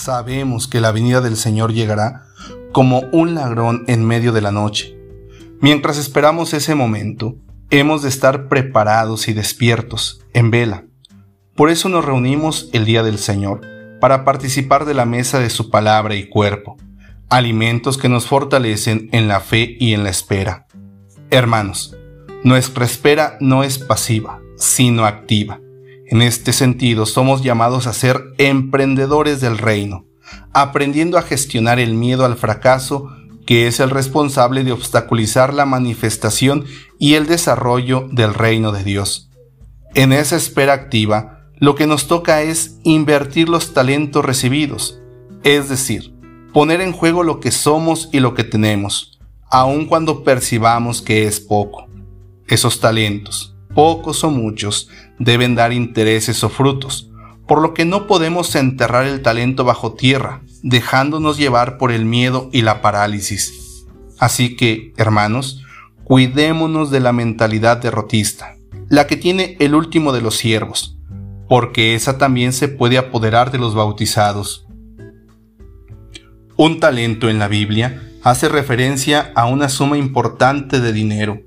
Sabemos que la venida del Señor llegará como un ladrón en medio de la noche. Mientras esperamos ese momento, hemos de estar preparados y despiertos, en vela. Por eso nos reunimos el día del Señor, para participar de la mesa de su palabra y cuerpo, alimentos que nos fortalecen en la fe y en la espera. Hermanos, nuestra espera no es pasiva, sino activa en este sentido, somos llamados a ser emprendedores del reino, aprendiendo a gestionar el miedo al fracaso que es el responsable de obstaculizar la manifestación y el desarrollo del reino de Dios. En esa espera activa, lo que nos toca es invertir los talentos recibidos, es decir, poner en juego lo que somos y lo que tenemos, aun cuando percibamos que es poco. Esos talentos, pocos o muchos, deben dar intereses o frutos, por lo que no podemos enterrar el talento bajo tierra, dejándonos llevar por el miedo y la parálisis. Así que, hermanos, cuidémonos de la mentalidad derrotista, la que tiene el último de los siervos, porque esa también se puede apoderar de los bautizados. Un talento en la Biblia hace referencia a una suma importante de dinero.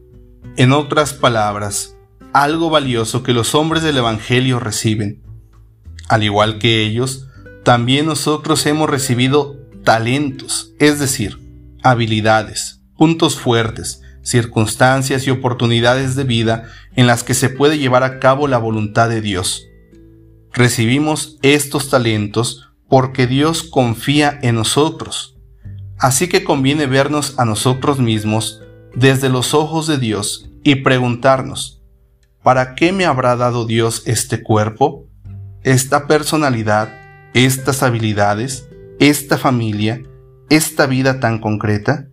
En otras palabras, algo valioso que los hombres del Evangelio reciben. Al igual que ellos, también nosotros hemos recibido talentos, es decir, habilidades, puntos fuertes, circunstancias y oportunidades de vida en las que se puede llevar a cabo la voluntad de Dios. Recibimos estos talentos porque Dios confía en nosotros. Así que conviene vernos a nosotros mismos desde los ojos de Dios y preguntarnos, ¿para qué me habrá dado Dios este cuerpo, esta personalidad, estas habilidades, esta familia, esta vida tan concreta?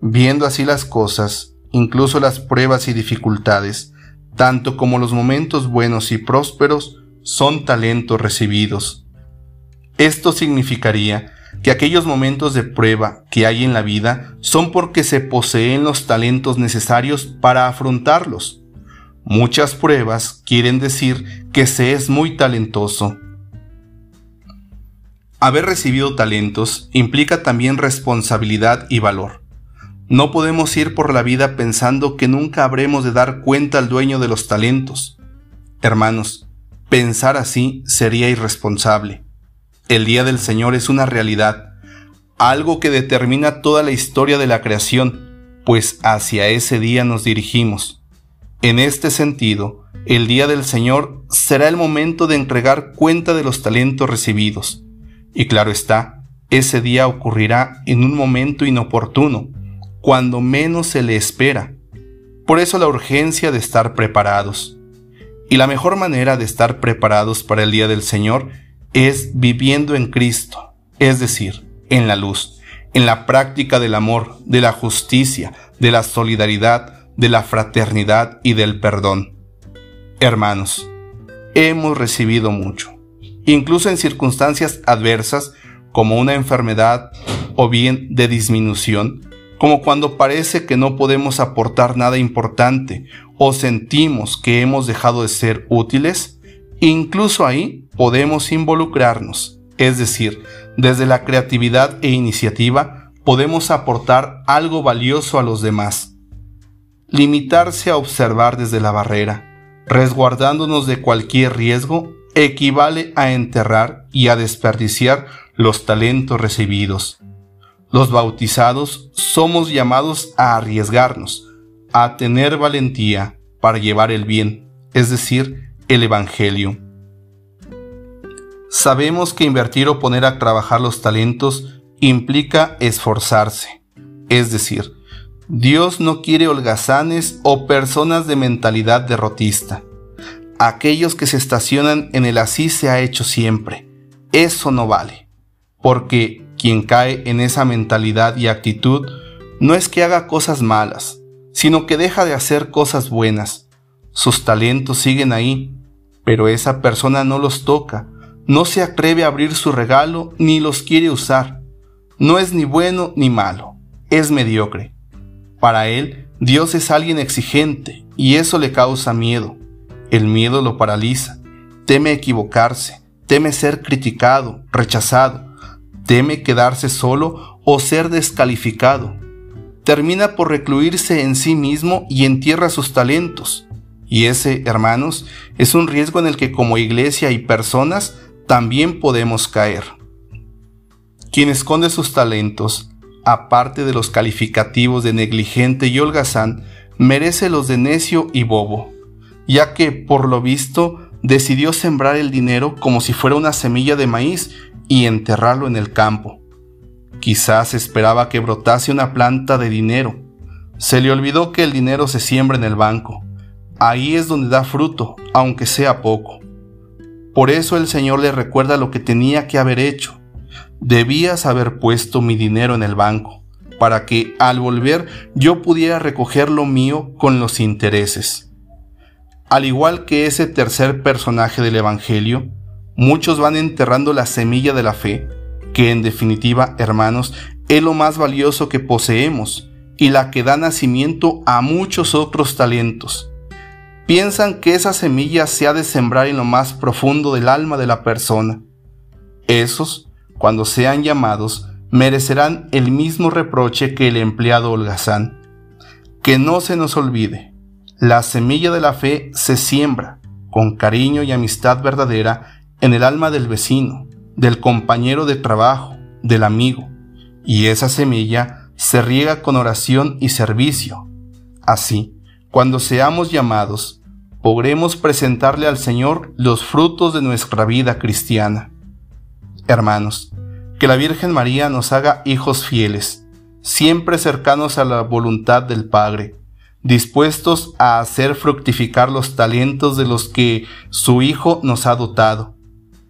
Viendo así las cosas, incluso las pruebas y dificultades, tanto como los momentos buenos y prósperos, son talentos recibidos. Esto significaría que aquellos momentos de prueba que hay en la vida son porque se poseen los talentos necesarios para afrontarlos Muchas pruebas quieren decir que se es muy talentoso. Haber recibido talentos implica también responsabilidad y valor. No podemos ir por la vida pensando que nunca habremos de dar cuenta al dueño de los talentos. Hermanos, pensar así sería irresponsable. El día del Señor es una realidad, algo que determina toda la historia de la creación, pues hacia ese día nos dirigimos. En este sentido, el día del Señor será el momento de entregar cuenta de los talentos recibidos. Y claro está, ese día ocurrirá en un momento inoportuno, cuando menos se le espera. Por eso la urgencia de estar preparados. Y la mejor manera de estar preparados para el día del Señor es viviendo en Cristo, es decir, en la luz, en la práctica del amor, de la justicia, de la solidaridad, de la fraternidad y del perdón. Hermanos, hemos recibido mucho, incluso en circunstancias adversas como una enfermedad o bien de disminución, como cuando parece que no podemos aportar nada importante o sentimos que hemos dejado de ser útiles, incluso ahí podemos involucrarnos, es decir, desde la creatividad e iniciativa podemos aportar algo valioso a los demás limitarse a observar desde la barrera, resguardándonos de cualquier riesgo, equivale a enterrar y a desperdiciar los talentos recibidos. Los bautizados somos llamados a arriesgarnos, a tener valentía para llevar el bien, es decir, el Evangelio. Sabemos que invertir o poner a trabajar los talentos implica esforzarse, es decir, Dios no quiere holgazanes o personas de mentalidad derrotista. Aquellos que se estacionan en el así se ha hecho siempre. Eso no vale. Porque quien cae en esa mentalidad y actitud no es que haga cosas malas, sino que deja de hacer cosas buenas. Sus talentos siguen ahí, pero esa persona no los toca, no se atreve a abrir su regalo ni los quiere usar. No es ni bueno ni malo, es mediocre. Para él, Dios es alguien exigente y eso le causa miedo. El miedo lo paraliza, teme equivocarse, teme ser criticado, rechazado, teme quedarse solo o ser descalificado. Termina por recluirse en sí mismo y entierra sus talentos. Y ese, hermanos, es un riesgo en el que como iglesia y personas también podemos caer. Quien esconde sus talentos, aparte de los calificativos de negligente y holgazán, merece los de necio y bobo, ya que, por lo visto, decidió sembrar el dinero como si fuera una semilla de maíz y enterrarlo en el campo. Quizás esperaba que brotase una planta de dinero. Se le olvidó que el dinero se siembra en el banco. Ahí es donde da fruto, aunque sea poco. Por eso el Señor le recuerda lo que tenía que haber hecho. Debías haber puesto mi dinero en el banco, para que al volver yo pudiera recoger lo mío con los intereses. Al igual que ese tercer personaje del Evangelio, muchos van enterrando la semilla de la fe, que en definitiva, hermanos, es lo más valioso que poseemos y la que da nacimiento a muchos otros talentos. Piensan que esa semilla se ha de sembrar en lo más profundo del alma de la persona. Esos, cuando sean llamados, merecerán el mismo reproche que el empleado holgazán. Que no se nos olvide, la semilla de la fe se siembra con cariño y amistad verdadera en el alma del vecino, del compañero de trabajo, del amigo, y esa semilla se riega con oración y servicio. Así, cuando seamos llamados, podremos presentarle al Señor los frutos de nuestra vida cristiana. Hermanos, que la Virgen María nos haga hijos fieles, siempre cercanos a la voluntad del Padre, dispuestos a hacer fructificar los talentos de los que su Hijo nos ha dotado.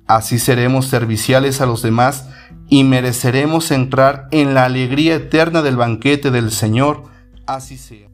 Así seremos serviciales a los demás y mereceremos entrar en la alegría eterna del banquete del Señor. Así sea.